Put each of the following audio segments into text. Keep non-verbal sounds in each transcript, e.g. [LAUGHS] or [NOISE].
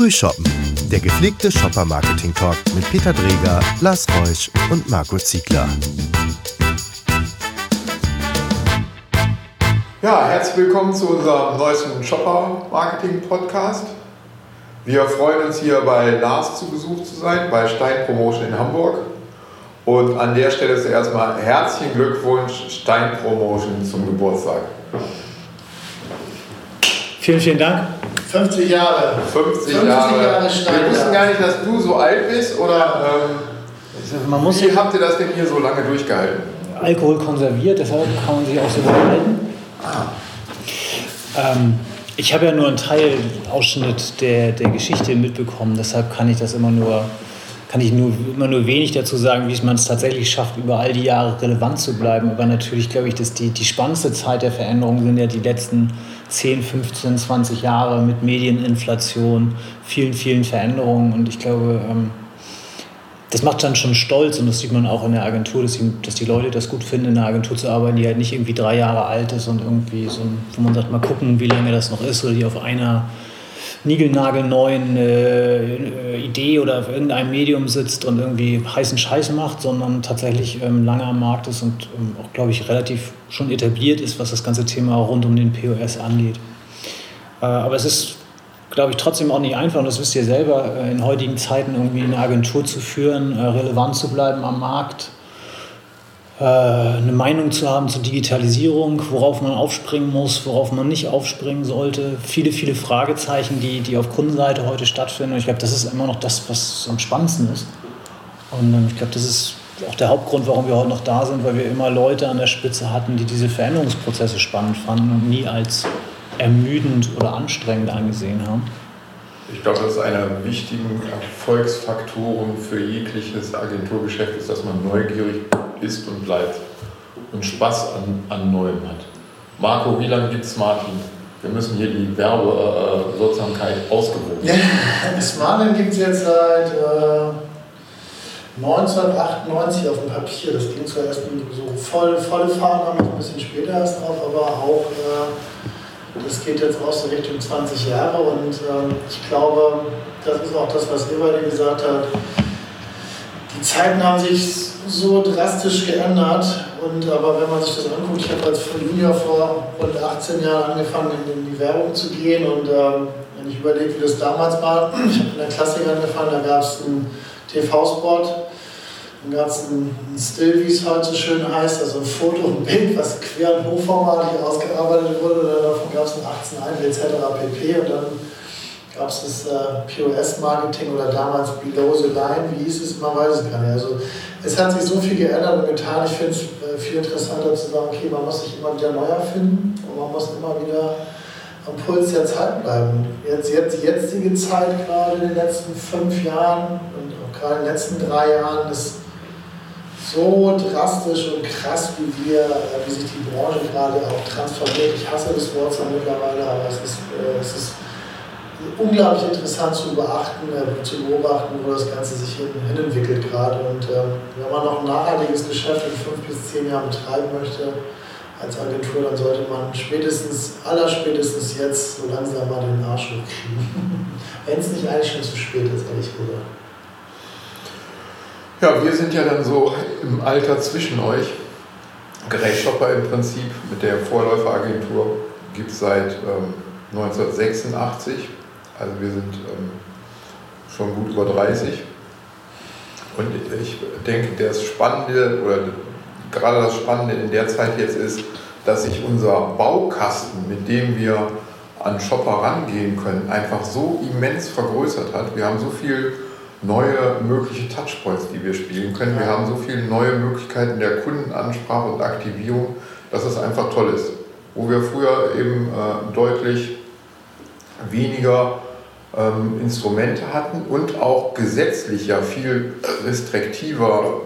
Frühshoppen, der gepflegte Shopper-Marketing-Talk mit Peter Dreger, Lars Reusch und Marco Ziegler. Ja, herzlich willkommen zu unserem neuesten Shopper-Marketing-Podcast. Wir freuen uns hier bei Lars zu Besuch zu sein, bei Stein Promotion in Hamburg. Und an der Stelle zuerst mal herzlichen Glückwunsch Stein Promotion zum Geburtstag. Vielen, vielen Dank. 50 Jahre. 50, 50 Jahre. Jahre Wir wussten gar nicht, dass du so alt bist oder ähm, Man muss wie habt ihr das denn hier so lange durchgehalten? Alkohol konserviert, deshalb kann man sich auch so behalten. Ah. Ähm, ich habe ja nur einen Teilausschnitt der, der Geschichte mitbekommen, deshalb kann ich das immer nur kann ich nur, immer nur wenig dazu sagen, wie man es tatsächlich schafft, über all die Jahre relevant zu bleiben. Aber natürlich glaube ich, dass die, die spannendste Zeit der Veränderung sind ja die letzten 10, 15, 20 Jahre mit Medieninflation, vielen, vielen Veränderungen. Und ich glaube, ähm, das macht dann schon stolz und das sieht man auch in der Agentur, dass die, dass die Leute das gut finden, in einer Agentur zu arbeiten, die halt nicht irgendwie drei Jahre alt ist und irgendwie so, wo man sagt, mal gucken, wie lange das noch ist oder die auf einer niegelnagelneuen äh, Idee oder auf irgendeinem Medium sitzt und irgendwie heißen Scheiß macht, sondern tatsächlich ähm, lange am Markt ist und ähm, auch, glaube ich, relativ schon etabliert ist, was das ganze Thema rund um den POS angeht. Äh, aber es ist, glaube ich, trotzdem auch nicht einfach, und das wisst ihr selber, äh, in heutigen Zeiten irgendwie eine Agentur zu führen, äh, relevant zu bleiben am Markt äh, eine Meinung zu haben zur Digitalisierung, worauf man aufspringen muss, worauf man nicht aufspringen sollte. Viele, viele Fragezeichen, die, die auf Kundenseite heute stattfinden. Und ich glaube, das ist immer noch das, was am spannendsten ist. Und ähm, ich glaube, das ist auch der Hauptgrund, warum wir heute noch da sind, weil wir immer Leute an der Spitze hatten, die diese Veränderungsprozesse spannend fanden und nie als ermüdend oder anstrengend angesehen haben. Ich glaube, das ist einer der wichtigen Erfolgsfaktoren für jegliches Agenturgeschäft, ist, dass man neugierig ist und bleibt und Spaß an, an Neuem hat. Marco, wie lange gibt es Martin? Wir müssen hier die Werbewirksamkeit äh, ausgewogen. Ja, Smartling gibt es jetzt seit äh, 1998 auf dem Papier. Das ging zwar erst so voll, volle Fahrt, ein bisschen später erst drauf, aber auch äh, das geht jetzt auch so Richtung 20 Jahre und ähm, ich glaube, das ist auch das, was Eberle gesagt hat. Die Zeiten haben sich so drastisch geändert. Und aber wenn man sich das anguckt, ich habe als Junior vor rund 18 Jahren angefangen, in die Werbung zu gehen. Und ähm, wenn ich überlege, wie das damals war, [CLEARS THROAT] ich habe in der Klassik angefangen, da gab es einen TV-Spot, dann gab es ein, ein Still, wie es heute so schön heißt, also ein Foto, ein Bild, was quer und hochformatig ausgearbeitet wurde. Und davon gab es ein 18 etc. pp. Und dann gab es das äh, POS-Marketing oder damals Below the Line, wie hieß es, man weiß es gar nicht. Also es hat sich so viel geändert und getan. Ich finde es äh, viel interessanter zu sagen, okay, man muss sich immer wieder neu erfinden und man muss immer wieder am Puls der Zeit bleiben. Jetzt, jetzt, die jetzige Zeit, gerade in den letzten fünf Jahren und auch gerade in den letzten drei Jahren, ist so drastisch und krass, wie, wir, äh, wie sich die Branche gerade auch transformiert. Ich hasse das Wort zwar mittlerweile, aber es ist, äh, es ist unglaublich interessant zu beachten, äh, zu beobachten, wo das Ganze sich hin, hin entwickelt gerade. Und ähm, wenn man noch ein nachhaltiges Geschäft in fünf bis zehn Jahren betreiben möchte als Agentur, dann sollte man spätestens, allerspätestens jetzt so langsam mal den Arsch hochkriegen. [LAUGHS] wenn es nicht eigentlich schon zu spät ist, ehrlich gesagt. Ja, wir sind ja dann so im Alter zwischen euch. Grey Shopper im Prinzip mit der Vorläuferagentur gibt es seit ähm, 1986 also wir sind ähm, schon gut über 30. Und ich denke, das Spannende oder gerade das Spannende in der Zeit jetzt ist, dass sich unser Baukasten, mit dem wir an Shopper rangehen können, einfach so immens vergrößert hat. Wir haben so viele neue mögliche Touchpoints, die wir spielen können. Wir haben so viele neue Möglichkeiten der Kundenansprache und Aktivierung, dass es einfach toll ist. Wo wir früher eben äh, deutlich weniger ähm, Instrumente hatten und auch gesetzlich ja viel restriktiver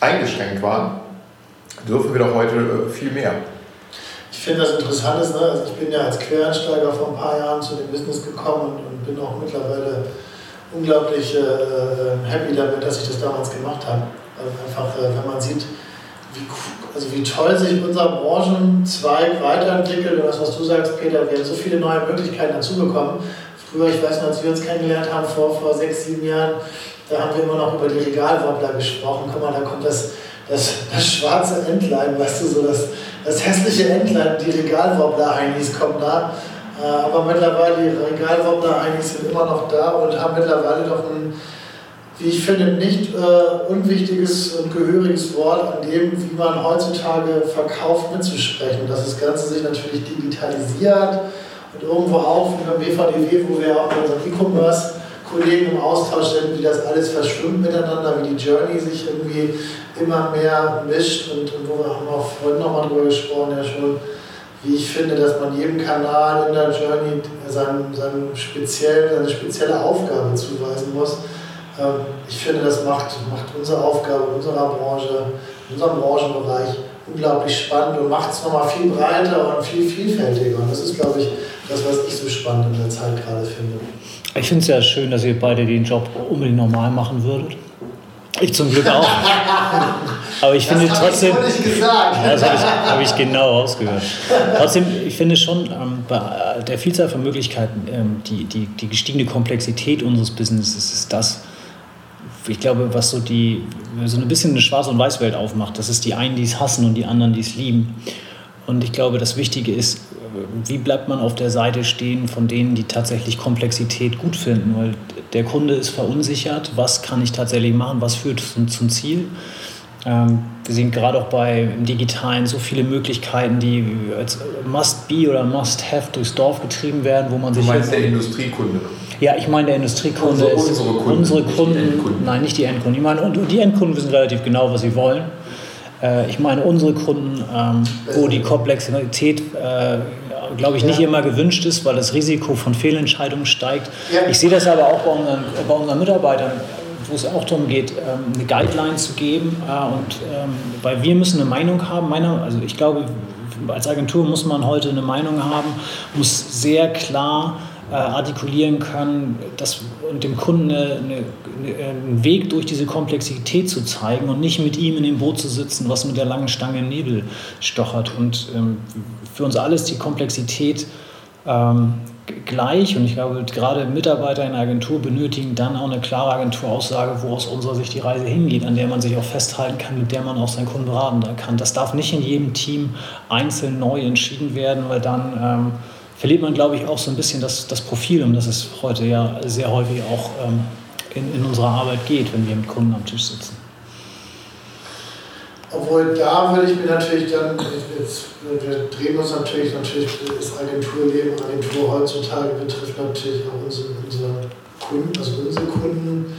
eingeschränkt waren, dürfen wir doch heute äh, viel mehr. Ich finde das interessant, ist, ne? also ich bin ja als Quereinsteiger vor ein paar Jahren zu dem Business gekommen und, und bin auch mittlerweile unglaublich äh, äh happy damit, dass ich das damals gemacht habe. Also einfach, äh, wenn man sieht, wie, also wie toll sich unser Branchenzweig weiterentwickelt und das, was du sagst, Peter, wir haben so viele neue Möglichkeiten dazubekommen früher, ich weiß noch, als wir uns kennengelernt haben, vor, vor sechs, sieben Jahren, da haben wir immer noch über die Regalwobbler gesprochen. Guck mal, da kommt das, das, das schwarze Entlein, weißt du, so das, das hässliche Entlein, die Regalwobbler-Heinis kommen da. Äh, aber mittlerweile, die Regalwobbler-Heinis sind immer noch da und haben mittlerweile doch ein, wie ich finde, nicht äh, unwichtiges und gehöriges Wort an dem, wie man heutzutage verkauft, mitzusprechen. Dass das Ganze sich natürlich digitalisiert und irgendwo auch wie beim BVDW, wo wir auch mit unseren E-Commerce Kollegen im Austausch sind, wie das alles verschwimmt miteinander, wie die Journey sich irgendwie immer mehr mischt und, und wo wir haben auch vorhin nochmal drüber gesprochen, ja schon, wie ich finde, dass man jedem Kanal in der Journey seinen, seinen speziell, seine spezielle Aufgabe zuweisen muss. Ähm, ich finde, das macht, macht unsere Aufgabe unserer Branche, unserem Branchenbereich unglaublich spannend und macht es nochmal viel breiter und viel vielfältiger. Und das ist, glaube ich, das, was ich so spannend in der Zeit gerade finde. Ich finde es ja schön, dass ihr beide den Job unbedingt normal machen würdet. Ich zum Glück auch. [LAUGHS] Aber ich finde das trotzdem. Ich gesagt. Ja, das habe ich, hab ich genau ausgehört. Trotzdem, ich finde schon, ähm, bei der Vielzahl von Möglichkeiten, ähm, die, die, die gestiegene Komplexität unseres Businesses ist das, ich glaube, was so die so ein bisschen eine Schwarz- und Weiß-Welt aufmacht. Das ist die einen, die es hassen und die anderen, die es lieben. Und ich glaube, das Wichtige ist, wie bleibt man auf der Seite stehen von denen, die tatsächlich Komplexität gut finden? Weil der Kunde ist verunsichert, was kann ich tatsächlich machen, was führt zum, zum Ziel. Ähm, wir sehen gerade auch bei im Digitalen so viele Möglichkeiten, die als Must-Be oder Must-Have durchs Dorf getrieben werden, wo man du sich. Du meinst der Industriekunde? Ja, ich meine der Industriekunde unsere, ist unsere Kunden, unsere nicht Kunden, die Endkunden. nein, nicht die Endkunden. Ich meine, und die Endkunden wissen relativ genau, was sie wollen. Äh, ich meine unsere Kunden, ähm, wo die Komplexität, äh, glaube ich, nicht Ja. immer gewünscht ist, weil das Risiko von Fehlentscheidungen steigt. Ja. Ich sehe das aber auch bei unseren, bei unseren Mitarbeitern, wo es auch darum geht, ähm, eine Guideline zu geben. Äh, und ähm, weil wir müssen eine Meinung haben, meiner, also ich glaube, als Agentur muss man heute eine Meinung haben, muss sehr klar äh, artikulieren können dass, und dem Kunden eine, eine, eine, einen Weg durch diese Komplexität zu zeigen und nicht mit ihm in dem Boot zu sitzen, was mit der langen Stange im Nebel stochert. Und ähm, für uns alle ist die Komplexität ähm, gleich und ich glaube, gerade Mitarbeiter in der Agentur benötigen dann auch eine klare Agenturaussage, wo aus unserer Sicht die Reise hingeht, an der man sich auch festhalten kann, mit der man auch seinen Kunden beraten kann. Das darf nicht in jedem Team einzeln neu entschieden werden, weil dann ähm, verliert man, glaube ich, auch so ein bisschen das, das Profil, um das es heute ja sehr häufig auch ähm, in, in unserer Arbeit geht, wenn wir mit Kunden am Tisch sitzen. Obwohl da würde ich mir natürlich dann, jetzt, wir drehen uns natürlich, natürlich ist Agenturleben, Agentur heutzutage betrifft natürlich auch unsere, unsere Kunden, also unsere Kunden.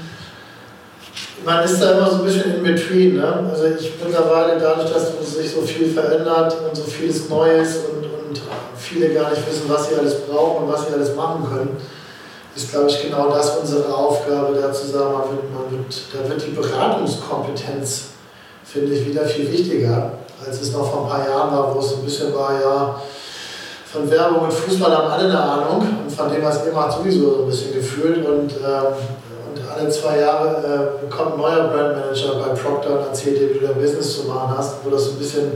Man ist da immer so ein bisschen in between. Ne? Also ich mittlerweile, dadurch, dass sich so viel verändert und so vieles Neues und, und viele gar nicht wissen, was sie alles brauchen und was sie alles machen können, ist, glaube ich, genau das unsere Aufgabe, da zu sagen, wird, man wird, da wird die Beratungskompetenz finde ich wieder viel wichtiger, als es noch vor ein paar Jahren war, wo es ein bisschen war, ja, von Werbung und Fußball haben alle eine Ahnung und von dem, was ihr macht, sowieso so ein bisschen gefühlt und, ähm, und alle zwei Jahre äh, kommt ein neuer Brandmanager bei Procter und erzählt dir, wie du dein Business zu machen hast, wo das ein bisschen,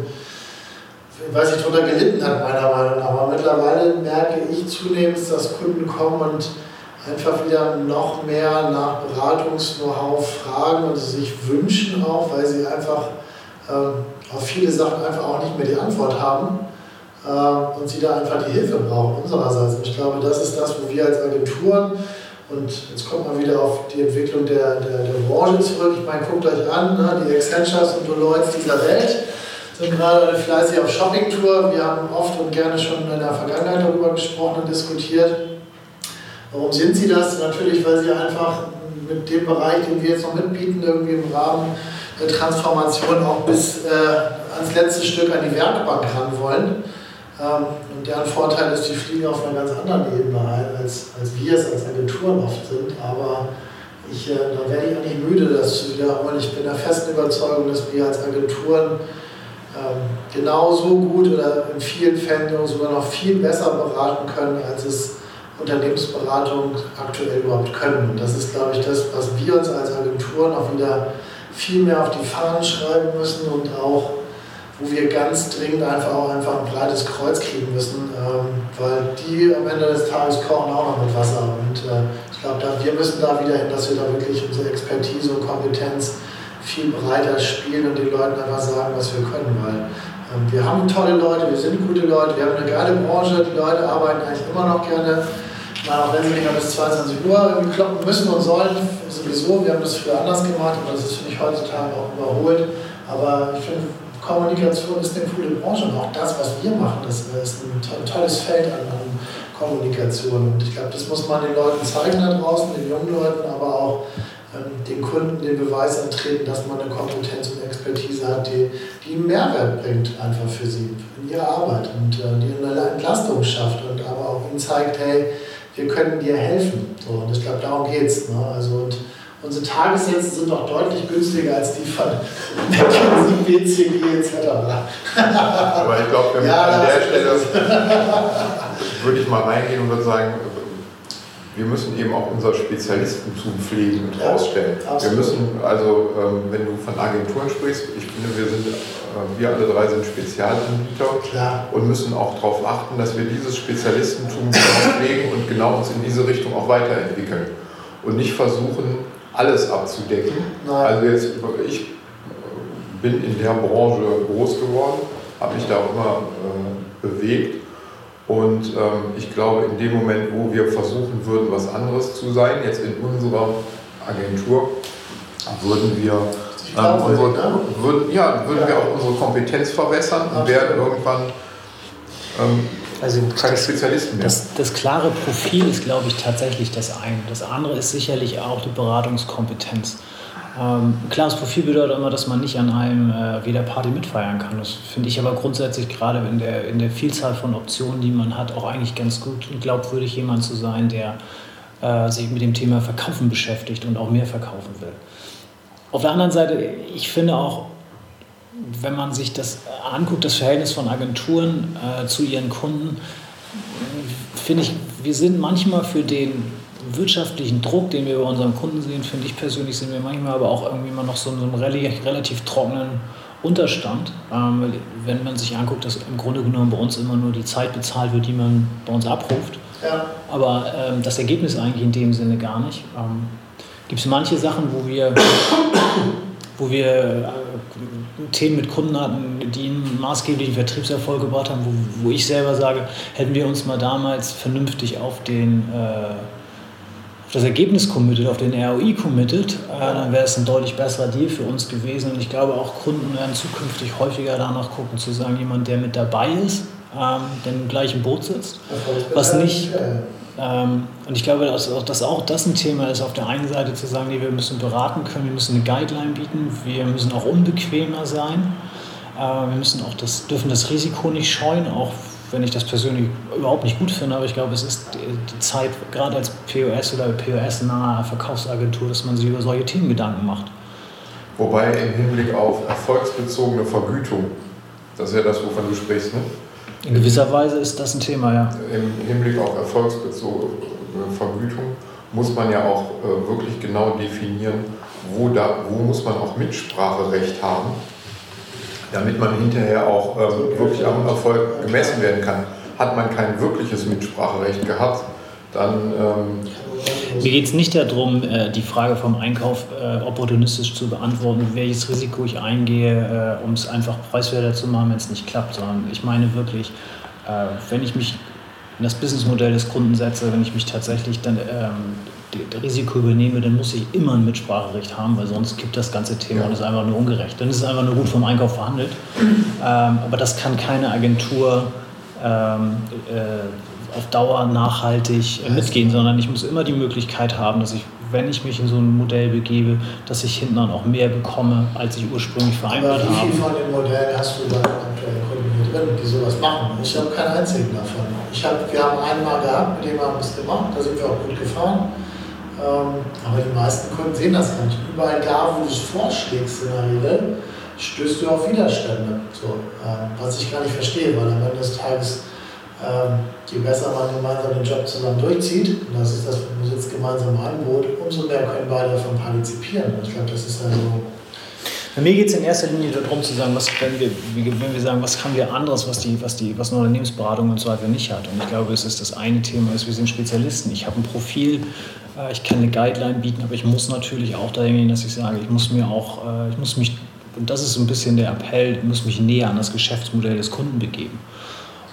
ich weiß nicht, drunter gelitten hat, meiner Meinung nach. Aber mittlerweile merke ich zunehmend, dass Kunden kommen und einfach wieder noch mehr nach Beratungs-Know-how fragen und sich wünschen auch, weil sie einfach ähm, auf viele Sachen einfach auch nicht mehr die Antwort haben ähm, und sie da einfach die Hilfe brauchen unsererseits. Und ich glaube, das ist das, wo wir als Agenturen und jetzt kommt man wieder auf die Entwicklung der, der, der Branche zurück. Ich meine, guckt euch an, ne, die Accentures und Deloitte dieser Welt sind gerade fleißig auf Shoppingtour. Wir haben oft und gerne schon in der Vergangenheit darüber gesprochen und diskutiert. Warum sind sie das? Natürlich, weil sie einfach mit dem Bereich, den wir jetzt noch mitbieten, irgendwie im Rahmen der Transformation auch bis äh, ans letzte Stück an die Werkbank ran wollen. Ähm, und deren Vorteil ist, die fliegen auf einer ganz anderen Ebene ein, als, als wir es als Agenturen oft sind. Aber ich, äh, da werde ich auch nicht müde, das zu wiederholen. Ich bin der festen Überzeugung, dass wir als Agenturen genauso gut oder in vielen Fällen sogar noch viel besser beraten können, als es Unternehmensberatung aktuell überhaupt können. Und das ist, glaube ich, das, was wir uns als Agenturen auch wieder viel mehr auf die Fahnen schreiben müssen und auch wo wir ganz dringend einfach auch einfach ein breites Kreuz kriegen müssen, ähm, weil die am Ende des Tages kochen auch noch mit Wasser. Und äh, ich glaube, wir müssen da wieder hin, dass wir da wirklich unsere Expertise und Kompetenz viel breiter spielen und den Leuten einfach sagen, was wir können. Weil ähm, wir haben tolle Leute, wir sind gute Leute, wir haben eine geile Branche, die Leute arbeiten eigentlich immer noch gerne. Mal, auch wenn sie nicht mehr bis 22 Uhr kloppen müssen und sollen, sowieso, wir haben das früher anders gemacht und das ist, finde ich, heutzutage auch überholt. Aber ich finde, Kommunikation ist eine coole Branche und auch das, was wir machen, das ist ein tolles Feld an, Kommunikation. Und ich glaube, das muss man den Leuten zeigen da draußen, den jungen Leuten, aber auch den Kunden den Beweis antreten, dass man eine Kompetenz und Expertise hat, die, die einen Mehrwert bringt einfach für sie in ihrer Arbeit und äh, die eine Entlastung schafft und aber auch ihnen zeigt, hey, wir können dir helfen. So, und ich glaube, darum geht es. Ne? Also, und Unsere Tagessätze sind noch deutlich günstiger als die von McKinsey, BCG etc. Aber ich glaube, ja, an der Stelle [LAUGHS] würde ich mal reingehen und würde sagen, wir müssen eben auch unser Spezialistentum pflegen und ja, ausstellen. Wir müssen, also ähm, wenn du von Agenturen sprichst, ich finde, wir sind, äh, wir alle drei sind Spezialanbieter Klar. und müssen auch darauf achten, dass wir dieses Spezialistentum pflegen und genau uns in diese Richtung auch weiterentwickeln. Und nicht versuchen, alles abzudecken. Nein. Also jetzt, ich bin in der Branche groß geworden, habe mich da auch immer äh, bewegt. Und ähm, ich glaube, in dem Moment, wo wir versuchen würden, was anderes zu sein, jetzt in unserer Agentur, würden wir, ähm, unsere, würden, ja, würden ja. wir auch unsere Kompetenz verwässern und werden irgendwann ähm, also keine Spezialisten mehr. Das, das klare Profil ist, glaube ich, tatsächlich das eine. Das andere ist sicherlich auch die Beratungskompetenz. Ähm, klares Profil bedeutet immer, dass man nicht an einem äh, jeder Party mitfeiern kann. Das finde ich aber grundsätzlich gerade in der, in der Vielzahl von Optionen, die man hat, auch eigentlich ganz gut und glaubwürdig jemand zu sein, der äh, sich mit dem Thema Verkaufen beschäftigt und auch mehr verkaufen will. Auf der anderen Seite, ich finde auch, wenn man sich das anguckt, das Verhältnis von Agenturen äh, zu ihren Kunden, finde ich, wir sind manchmal für den wirtschaftlichen Druck, den wir bei unseren Kunden sehen, finde ich persönlich, sind wir manchmal aber auch irgendwie immer noch so in einem relativ, trockenen Unterstand. Ähm, wenn man sich anguckt, dass im Grunde genommen bei uns immer nur die Zeit bezahlt wird, die man bei uns abruft. Ja. Aber ähm, das Ergebnis eigentlich in dem Sinne gar nicht. Ähm, Gibt es manche Sachen, wo wir, [COUGHS] wo wir äh, Themen mit Kunden hatten, die einen maßgeblichen Vertriebserfolg gebracht haben, wo, wo ich selber sage, hätten wir uns mal damals vernünftig auf den äh, das Ergebnis committed, auf den ROI committed, äh, dann wäre es ein deutlich besserer Deal für uns gewesen. Und ich glaube auch Kunden werden zukünftig häufiger danach gucken, zu sagen, jemand, der mit dabei ist, ähm, der im gleichen Boot sitzt, was nicht, ähm, und ich glaube, dass, dass, auch das ein Thema ist, auf der einen Seite zu sagen, nee, wir müssen beraten können, wir müssen eine Guideline bieten, wir müssen auch unbequemer sein, äh, wir müssen auch das, dürfen das Risiko nicht scheuen, auch wenn ich das persönlich überhaupt nicht gut finde, aber ich glaube, es ist die Zeit, gerade als POS oder POS-nahe Verkaufsagentur, dass man sich über solche Themen Gedanken macht. Wobei im Hinblick auf erfolgsbezogene Vergütung, das ist ja das, wovon du sprichst, ne? In gewisser Weise ist das ein Thema, ja. Im Hinblick auf erfolgsbezogene Vergütung muss man ja auch äh, wirklich genau definieren, wo, da, wo muss man auch Mitspracherecht haben, damit man hinterher auch ähm, wirklich am Erfolg gemessen werden kann. Hat man kein wirkliches Mitspracherecht gehabt, dann ähm, mir geht es nicht darum, äh, die Frage vom Einkauf äh, opportunistisch zu beantworten, welches Risiko ich eingehe, äh, um es einfach preiswerter zu machen, wenn es nicht klappt, sondern ich meine wirklich, wenn ich mich in das Businessmodell des Kunden setze, wenn ich mich tatsächlich dann ähm, Risiko übernehme, dann muss ich immer ein Mitspracherecht haben, weil sonst gibt das ganze Thema ja. und ist einfach nur ungerecht. Dann ist es einfach nur gut vom Einkauf verhandelt. Ähm, aber das kann keine Agentur ähm, äh, auf Dauer nachhaltig äh, mitgehen, sondern ich muss immer die Möglichkeit haben, dass ich, wenn ich mich in so ein Modell begebe, dass ich hinten dann auch mehr bekomme, als ich ursprünglich vereinbart habe. Wie viel von dem Modell hast du bei aktuellen Kunden hier drin, die sowas machen? Ich habe keinen einzigen davon. Ich hab, wir haben einen mal gehabt, mit dem haben wir es gemacht, da sind wir auch gut gefahren. Ähm, aber die meisten Kunden sehen das nicht. Überall da, wo du es vorschlägst in der Regel, stößt du auf Widerstände. So, ähm, was ich gar nicht verstehe, weil am Ende des Tages ähm, je besser man gemeinsam den Job zusammen durchzieht, und das ist das jetzt gemeinsame Angebot, umso mehr können beide davon partizipieren. Ich glaube, das ist also Bei mir geht es in erster Linie darum zu sagen, was wenn wir, wenn wir sagen, was haben wir anderes, was die, was die, was eine Unternehmensberatung und so weiter nicht hat. Und ich glaube, es ist das eine Thema, ist, wir sind Spezialisten. Ich habe ein Profil, äh, ich kann eine Guideline bieten, aber ich muss natürlich auch dahin gehen, dass ich sage, ich muss mir auch, äh, ich muss mich, und das ist so ein bisschen der Appell, ich muss mich näher an das Geschäftsmodell des Kunden begeben.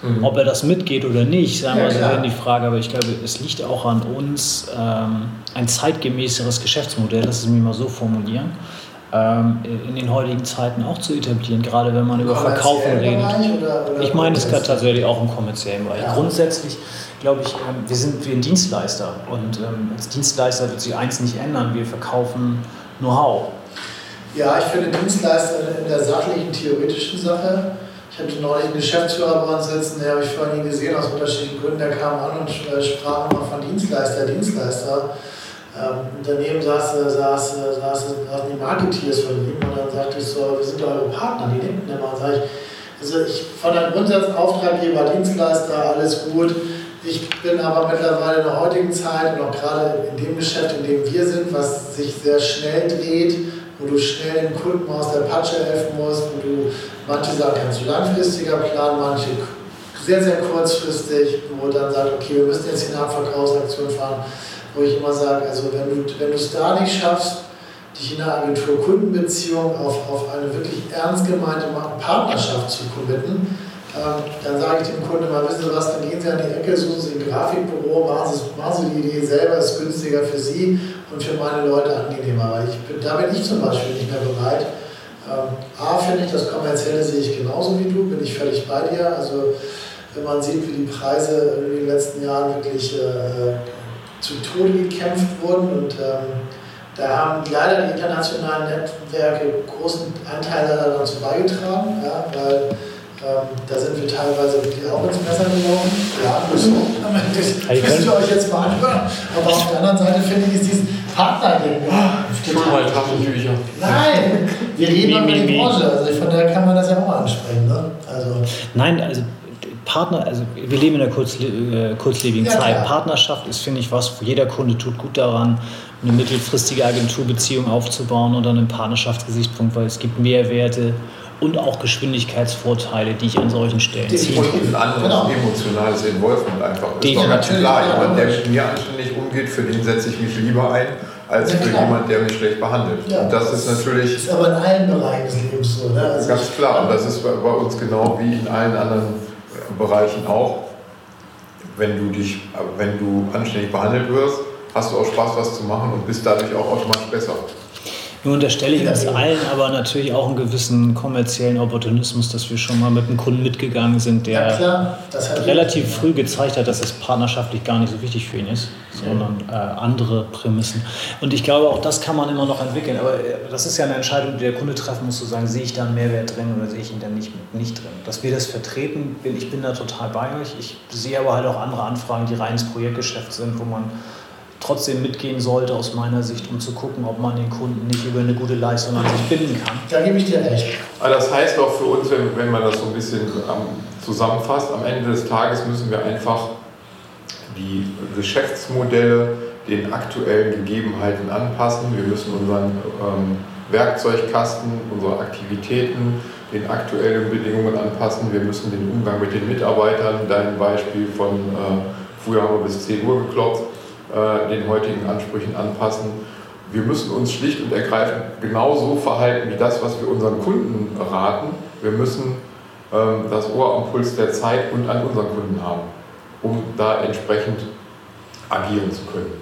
Mhm. Ob er das mitgeht oder nicht, sagen wir ja, so, die Frage. Aber ich glaube, es liegt auch an uns, ähm, ein zeitgemäßeres Geschäftsmodell, lass es mich mal so formulieren, in den heutigen Zeiten auch zu etablieren, gerade wenn man über Verkaufen redet. Oder, oder ich meine, es tatsächlich auch im kommerziellen Bereich. Ja. Grundsätzlich glaube ich, ähm, wir sind wie ein Dienstleister und ähm, als Dienstleister wird sich eins nicht ändern, wir verkaufen Know-how. Ja, ich finde Dienstleister in der sachlichen, theoretischen Sache ich hatte neulich einen Geschäftsführer bei uns sitzen, der habe ich vorhin gesehen, aus unterschiedlichen Gründen. Der kam an und äh, sprach immer von Dienstleister, Dienstleister. Ähm, daneben saß, saß, saß, saßen die Marketeers von ihm und dann sagte ich so, wir sind doch eure Partner, die denken immer. Und sage ich, also ich von einem Grundsatz Auftraggeber, Dienstleister, alles gut. Ich bin aber mittlerweile in der heutigen Zeit und auch gerade in dem Geschäft, in dem wir sind, was sich sehr schnell dreht, wo du schnell den Kunden aus der Patsche helfen musst, wo du manche Sachen kannst du langfristiger planen, manche sehr, sehr kurzfristig, wo dann sagt, okay, wir müssen jetzt in eine Abverkaufsaktion fahren, wo ich immer sage, also wenn du wenn du es da nicht schaffst, dich in der Agentur-Kundenbeziehung auf, auf eine wirklich ernst gemeinte Partnerschaft zu committen, ähm, dann sage ich dem Kunden mal, wissen Sie was, dann gehen Sie an die Ecke, suchen Sie ein Grafikbüro, machen Sie, machen Sie die Idee selber, ist günstiger für Sie und für meine Leute angenehmer. Weil ich da bin ich zum Beispiel nicht mehr bereit. Ähm, A, finde ich, das Kommerzielle sehe ich genauso wie du, bin ich völlig bei dir. Also wenn man sieht, wie die Preise in den letzten Jahren wirklich äh, zu Tode gekämpft wurden und ähm, da haben leider die internationalen Netzwerke großen Anteil dazu beigetragen, ja, weil ähm, da sind wir teilweise auch ins Messer gelaufen. Ja, das müsst ihr euch jetzt mal anhören. Aber auf der anderen Seite finde ich, ist dieses Partner-Ding. Mal Taschentücher. Nein, wir reden über die Branche. Also von daher kann man das ja auch ansprechen. Ne? Also. Nein, also Partner, also wir leben in einer kurzle äh, kurzlebigen ja, Zeit. Klar. Partnerschaft ist, finde ich, was, wo jeder Kunde tut gut daran, eine mittelfristige Agenturbeziehung aufzubauen und dann einen Partnerschaftsgesichtspunkt, weil es gibt Mehrwerte und auch Geschwindigkeitsvorteile, die ich an solchen Stellen ziehe. Und ein anderes genau. emotionales Involvement einfach. Ist doch ganz klar, jemand, der mit mir anständig umgeht, für den setze ich mich lieber ein, als ja, für jemand, der mich schlecht behandelt. Ja, und das, ist natürlich. Das ist aber in allen Bereichen des Lebens so. Ne? Also ganz klar, und das ist bei uns genau wie in allen anderen Bereichen auch. Wenn du dich, wenn du anständig behandelt wirst, hast du auch Spaß, was zu machen und bist dadurch auch automatisch besser. Nur unterstelle ich uns allen aber natürlich auch einen gewissen kommerziellen Opportunismus, dass wir schon mal mit einem Kunden mitgegangen sind, der ja, relativ früh gezeigt hat, dass es partnerschaftlich gar nicht so wichtig für ihn ist, sondern äh, andere Prämissen. Und ich glaube, auch das kann man immer noch entwickeln. Aber äh, das ist ja eine Entscheidung, die der Kunde treffen muss, zu sagen, sehe ich da einen Mehrwert drin oder sehe ich ihn da nicht, nicht drin. Dass wir das vertreten, bin, ich bin da total bei euch. Ich sehe aber halt auch andere Anfragen, die rein ins Projektgeschäft sind, wo man trotzdem mitgehen sollte aus meiner Sicht, um zu gucken, ob man den Kunden nicht über eine gute Leistung an sich binden kann. Da gebe ich dir recht. das heißt auch für uns, wenn, wenn man das so ein bisschen zusammenfasst, am Ende des Tages müssen wir einfach die Geschäftsmodelle den aktuellen Gegebenheiten anpassen. Wir müssen unseren ähm, Werkzeugkasten, unsere Aktivitäten den aktuellen Bedingungen anpassen. Wir müssen den Umgang mit den Mitarbeitern, dein Beispiel von äh, früher haben wir bis 10 Uhr geklopft, äh, den heutigen Ansprüchen anpassen. Wir müssen uns schlicht und ergreifend genauso verhalten wie das, was wir unseren Kunden raten. Wir müssen ähm, das Ohr am Puls der Zeit und an unseren Kunden haben, um da entsprechend agieren zu können.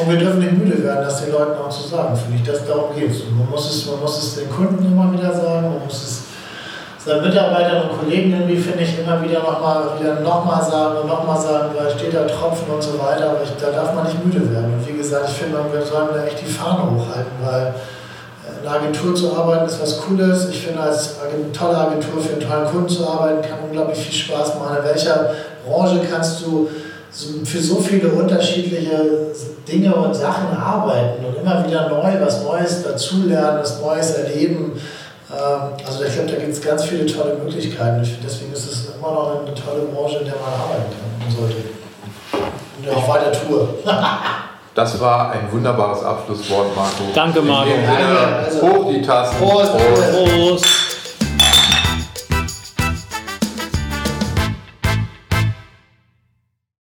Und wir dürfen nicht müde werden, das den Leuten auch zu sagen, finde ich. Das darum geht es. Man muss es. Man muss es den Kunden immer wieder sagen, man muss es seinen Mitarbeitern und Kollegen irgendwie, finde ich, immer wieder nochmal noch mal sagen und nochmal sagen, da steht da Tropfen und so weiter, aber ich, da darf man nicht müde werden. Und wie gesagt, ich finde, wir sollen da echt die Fahne hochhalten, weil äh, in einer Agentur zu arbeiten ist was Cooles. Ich finde, als tolle Agentur für einen tollen Kunden zu arbeiten, kann unglaublich viel Spaß machen. In welcher Branche kannst du für so viele unterschiedliche Dinge und Sachen arbeiten und immer wieder neu was Neues dazulernen, was Neues erleben. Ähm, also ich glaube, da gibt es ganz viele tolle Möglichkeiten. Deswegen ist es immer noch eine tolle Branche, in der man arbeiten kann und sollte. Und auch weiter tue. [LAUGHS] Das war ein wunderbares Abschlusswort, Marco. Danke, Marco. Danke, also- hoch die Tassen. Prost. Prost.